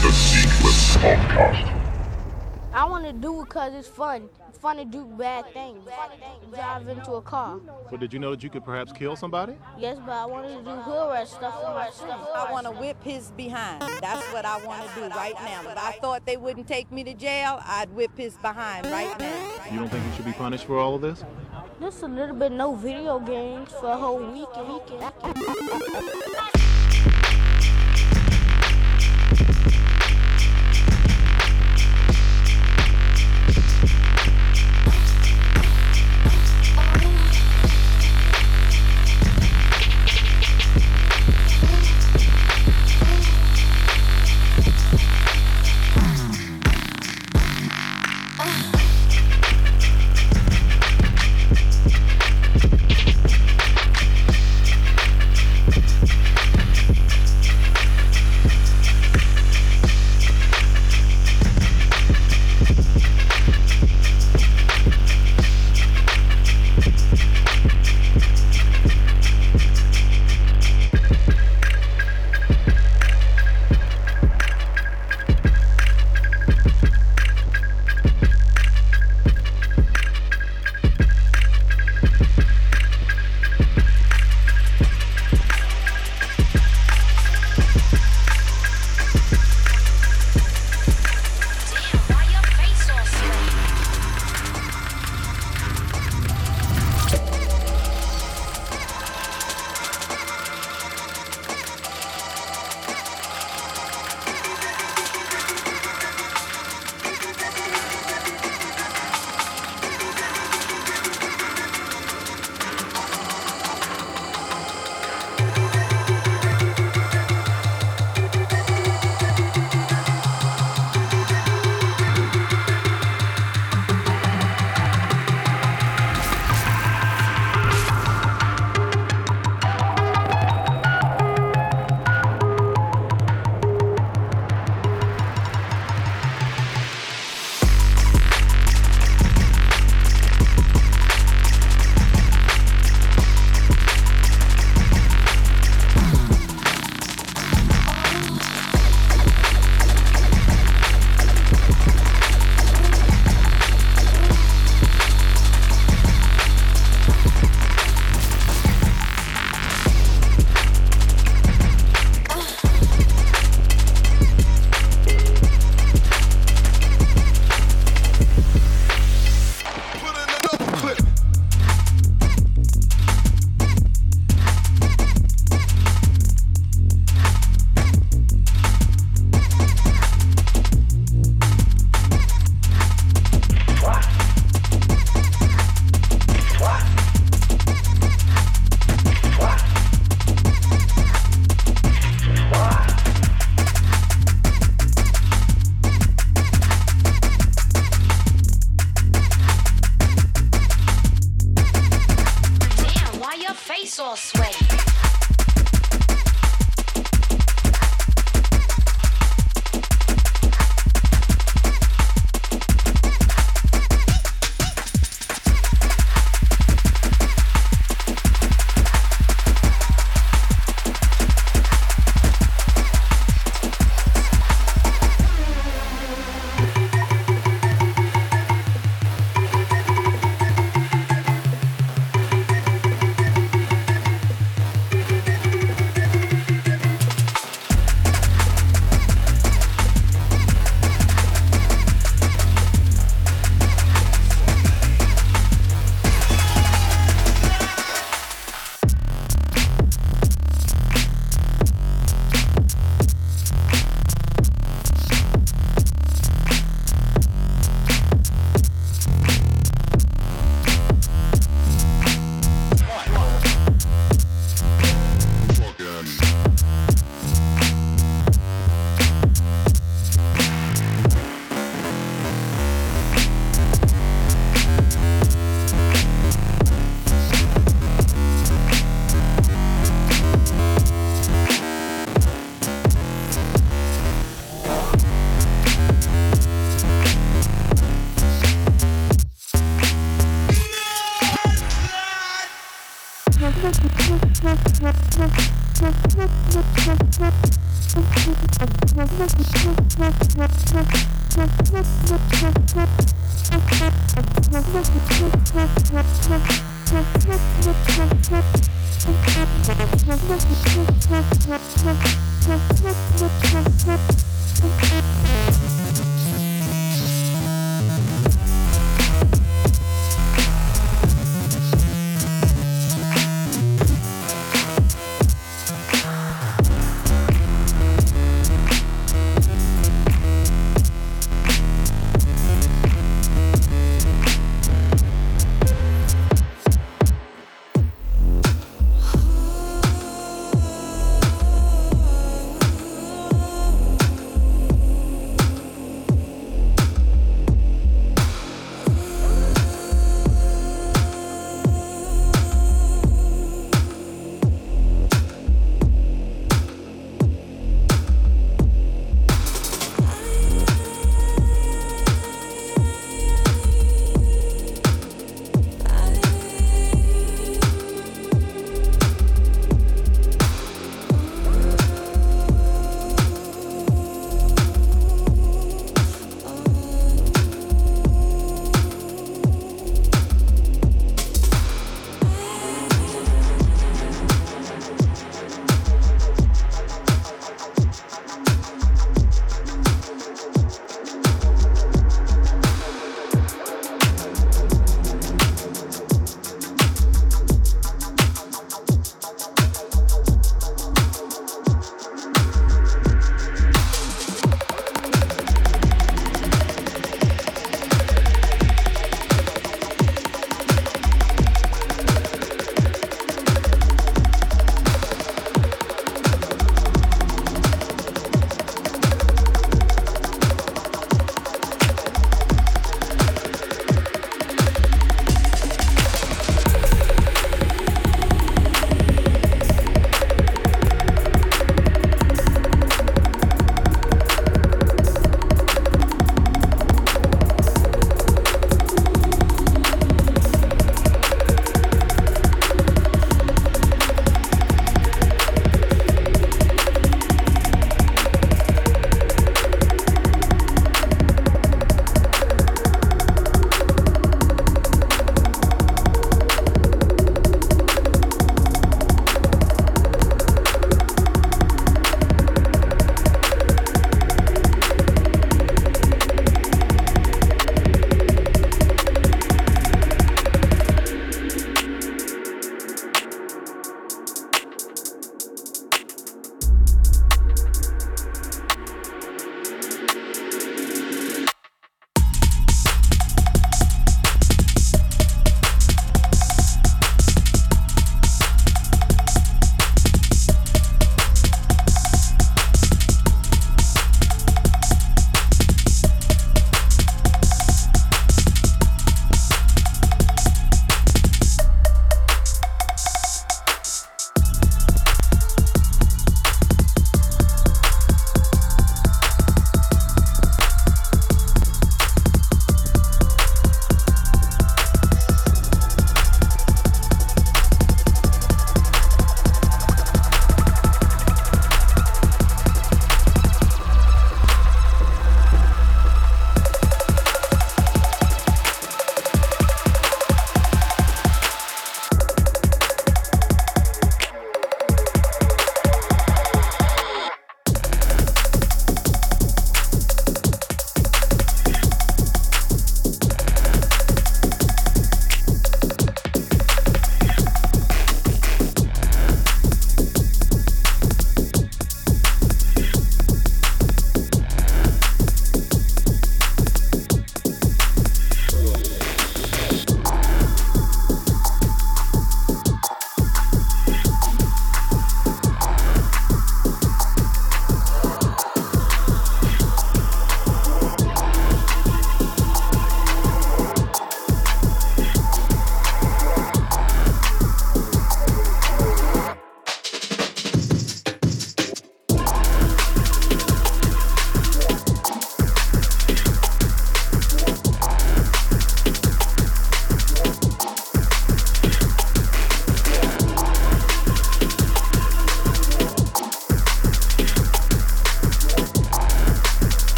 Infinite Sequence Podcast. I want to do it because it's fun. It's fun to do bad things. Drive into a car. But did you know that you could perhaps kill somebody? Yes, but I wanted to do hood rat stuff for my stuff. I want to whip his behind. That's what I want to do right now. If I thought they wouldn't take me to jail, I'd whip his behind right now. You don't think you should be punished for all of this? Just a little bit no video games for a whole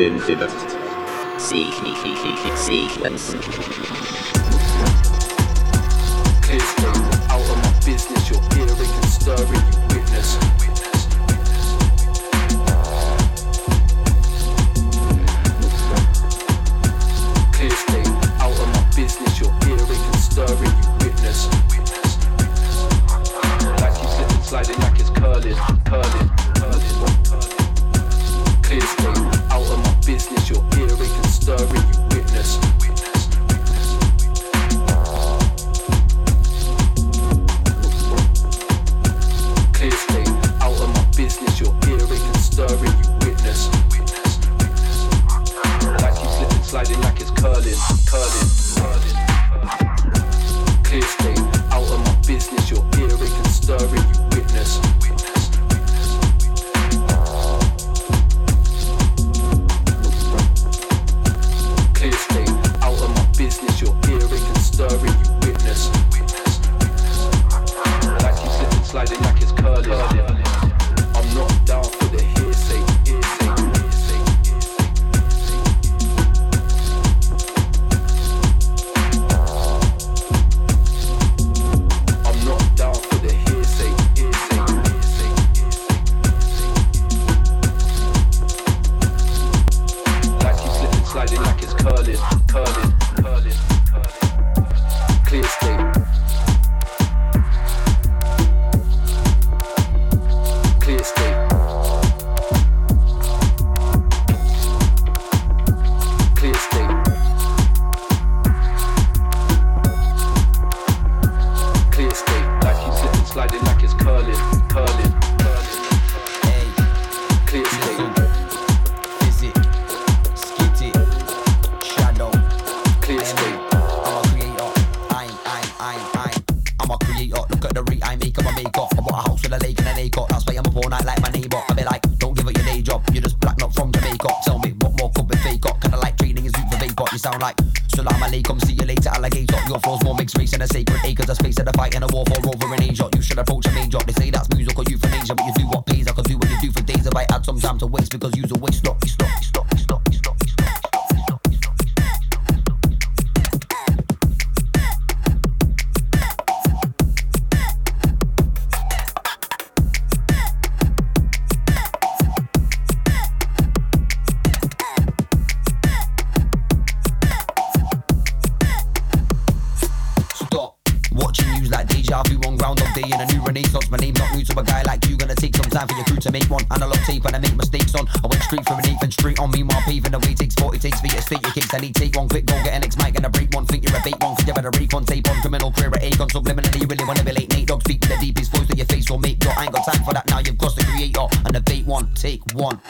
in, in, in, in, in, in, in, in, alligator. More mixed race in a sacred acres of space of the fight in a war for over in Asia. You should approach a main job. They say that's music or euthanasia, but you do what pays. I could do what you do for days if I add some time to waste because you's a and on me while paving the way. Takes 40 takes for you to state your case. I need take one quick, go get an X mic and a break one. Think you're a bait one, cause you better rake on tape on criminal career at Aegon. Subliminally, you really wanna be late. Nate Dogg speak with the deepest voice that your face will make. Yo, I ain't got time for that now. You've got the creator and the bait one. Take one.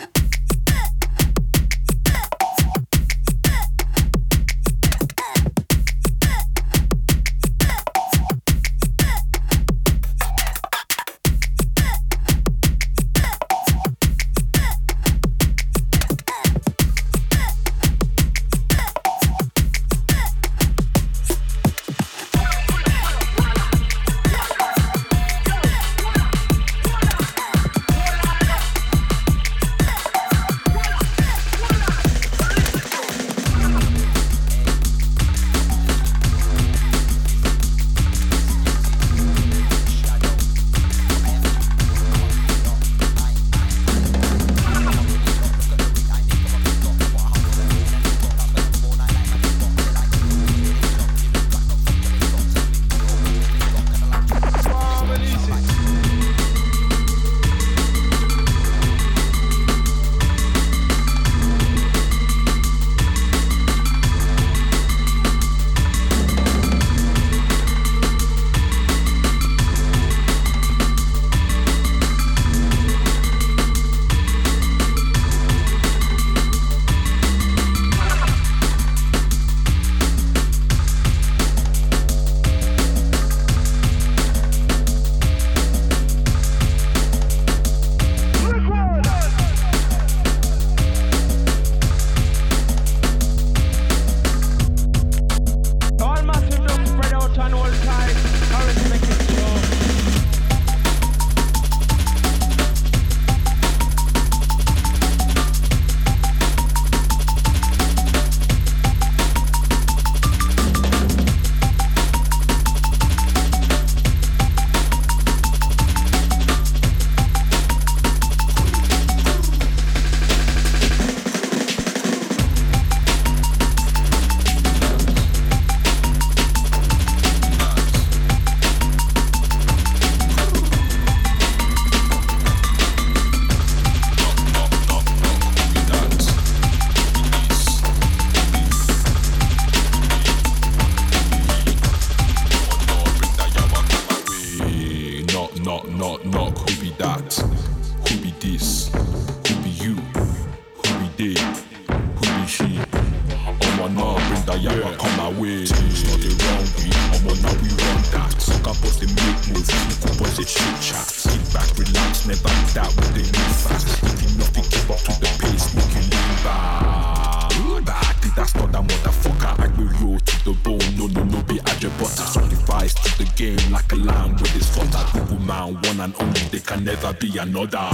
another.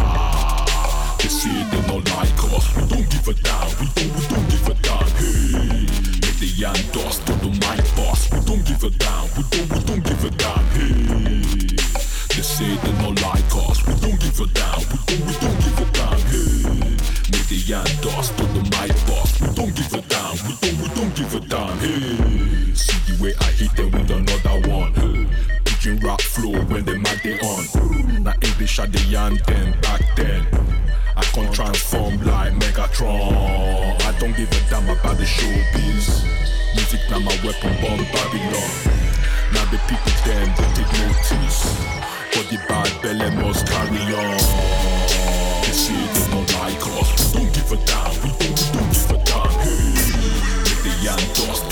I on. Na English I dey yarn back then. I can transform like Megatron. I don't give a damn about the showbiz. Music now my weapon, bomb Babylon. Now the people them they take notice. But the bad belly must carry on. This shit is not like us. We don't give a damn. We don't, we don't give a damn. Hey, make the young dust.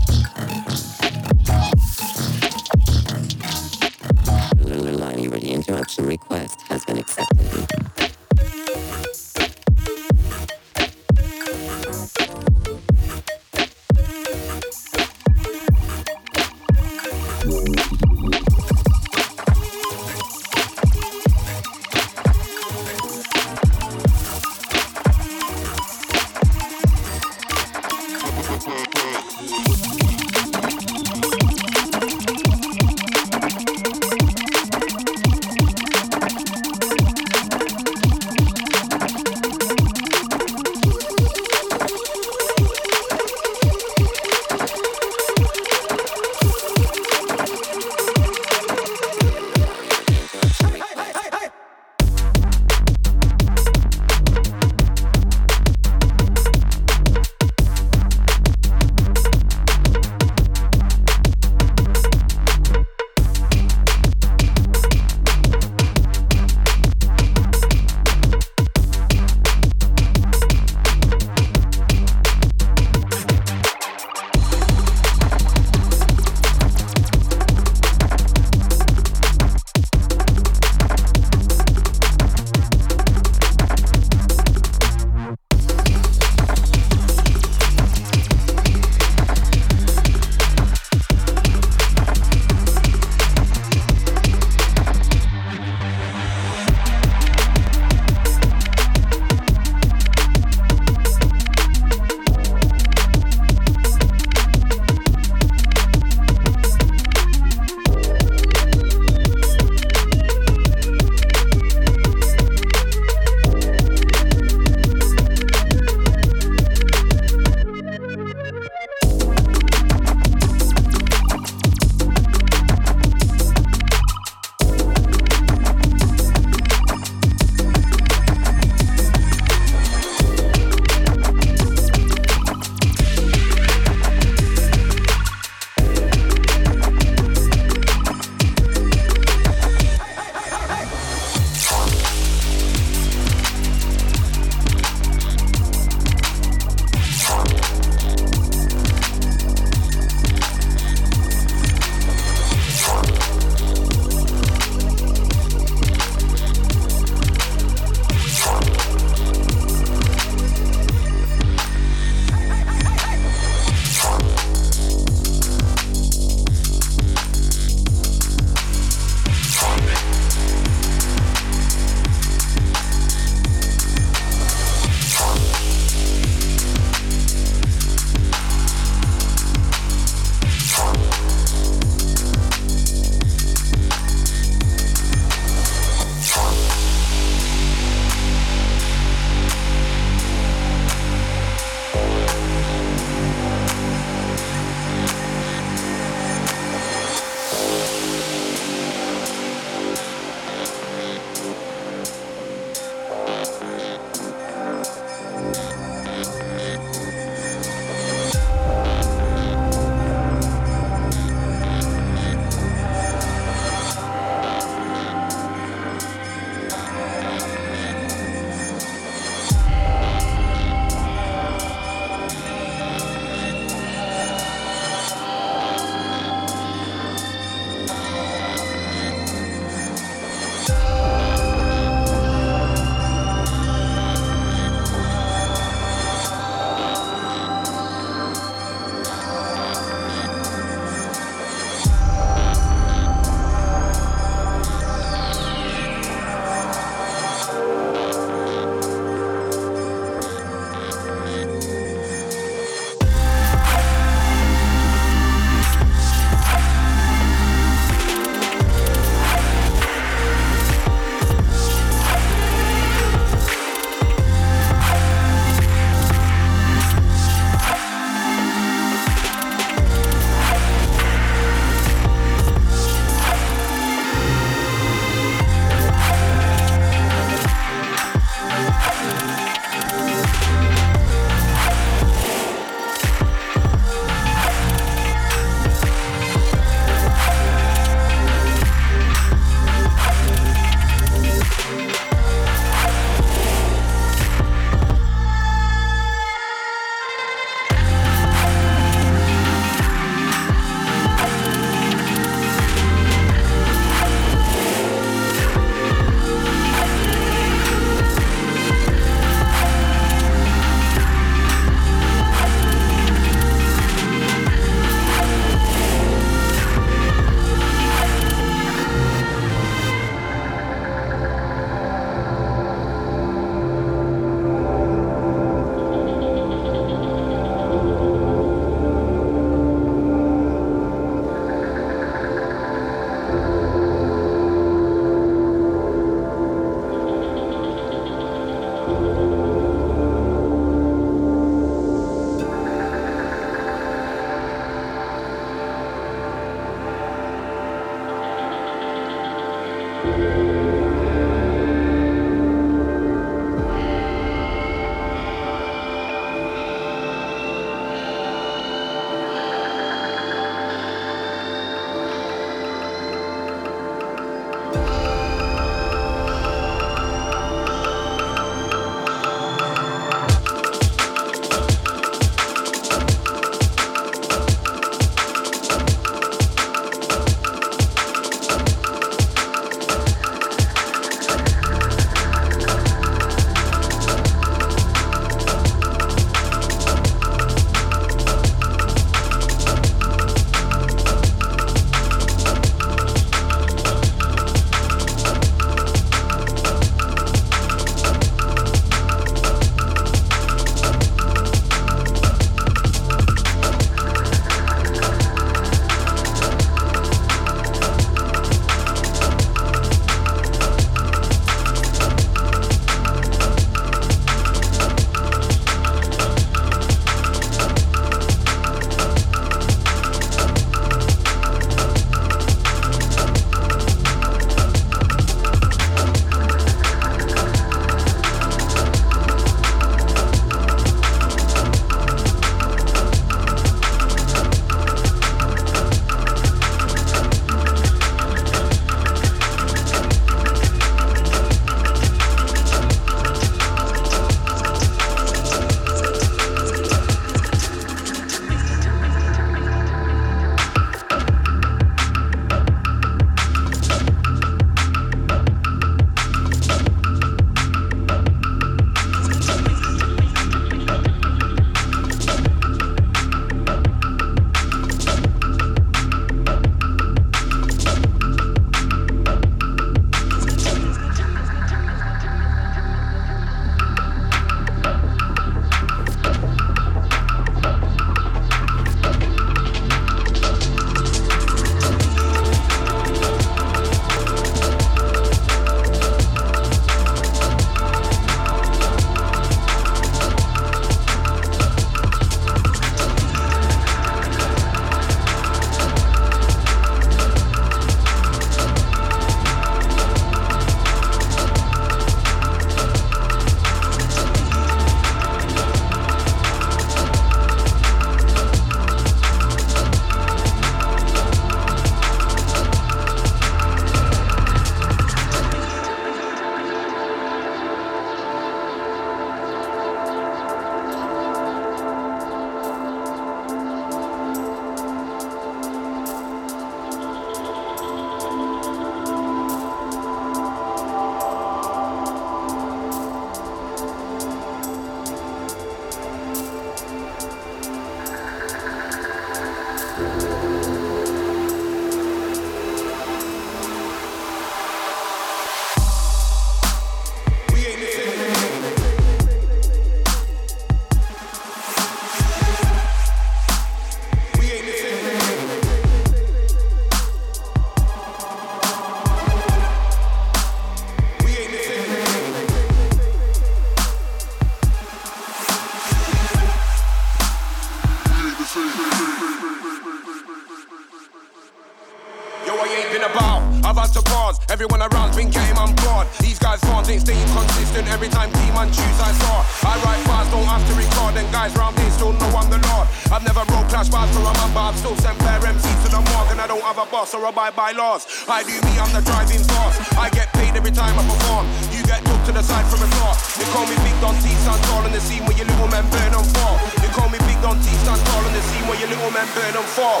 Everyone around's been getting on board. These guys' farms ain't staying consistent. Every time team on choose I saw. I write bars, don't have to record. And guys round here still know I'm the Lord. I've never wrote clash bars for a man, but I've still sent fair MCs to the morgue. And I don't have a boss or abide by laws. I do me, I'm the driving force. I get paid every time I perform. You get took to the side from a thought. They call me Big Don T, stand tall in the scene where your little men burn on for. They call me Big Don T, stand tall in the scene where your little men burn on for.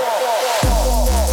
Someone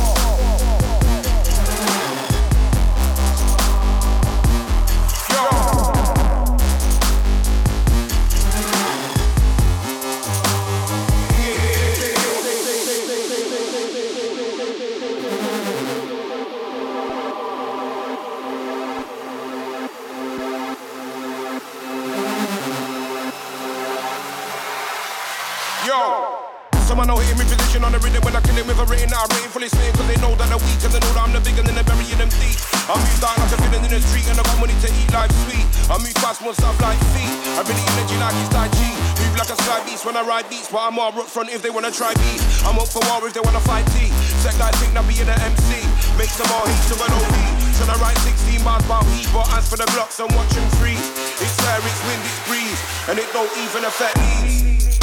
out, written cause they know that I'm weak, and they know that I'm the big and then they're burying them deep. I move down like a villain in the street, and I got money to eat life sweet. I move fast, more stuff like feet. I really energy like it's Tai. Move like a sky beast when I ride beats, but I'm all up front if they wanna try beats. I'm up for war if they wanna fight T. Set guys think that being an MC makes them all heat to an OB. Should I write 16 bars about heat, but as for the blocks, I'm watching freeze. It's air, it's wind, it's breeze, and it don't even affect me.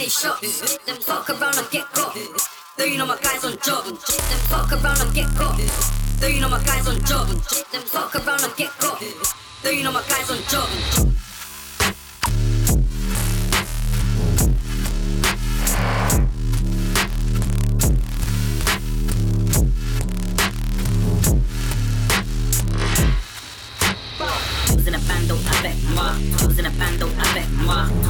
they shot. Them fuck around and get caught. Though you know my guys on job. Them fuck around and get caught. Though you know my guys on job. Them fuck around and get caught. Though you know my guys on job. Choosing a band don't affect moi. Choosing a band don't affect moi.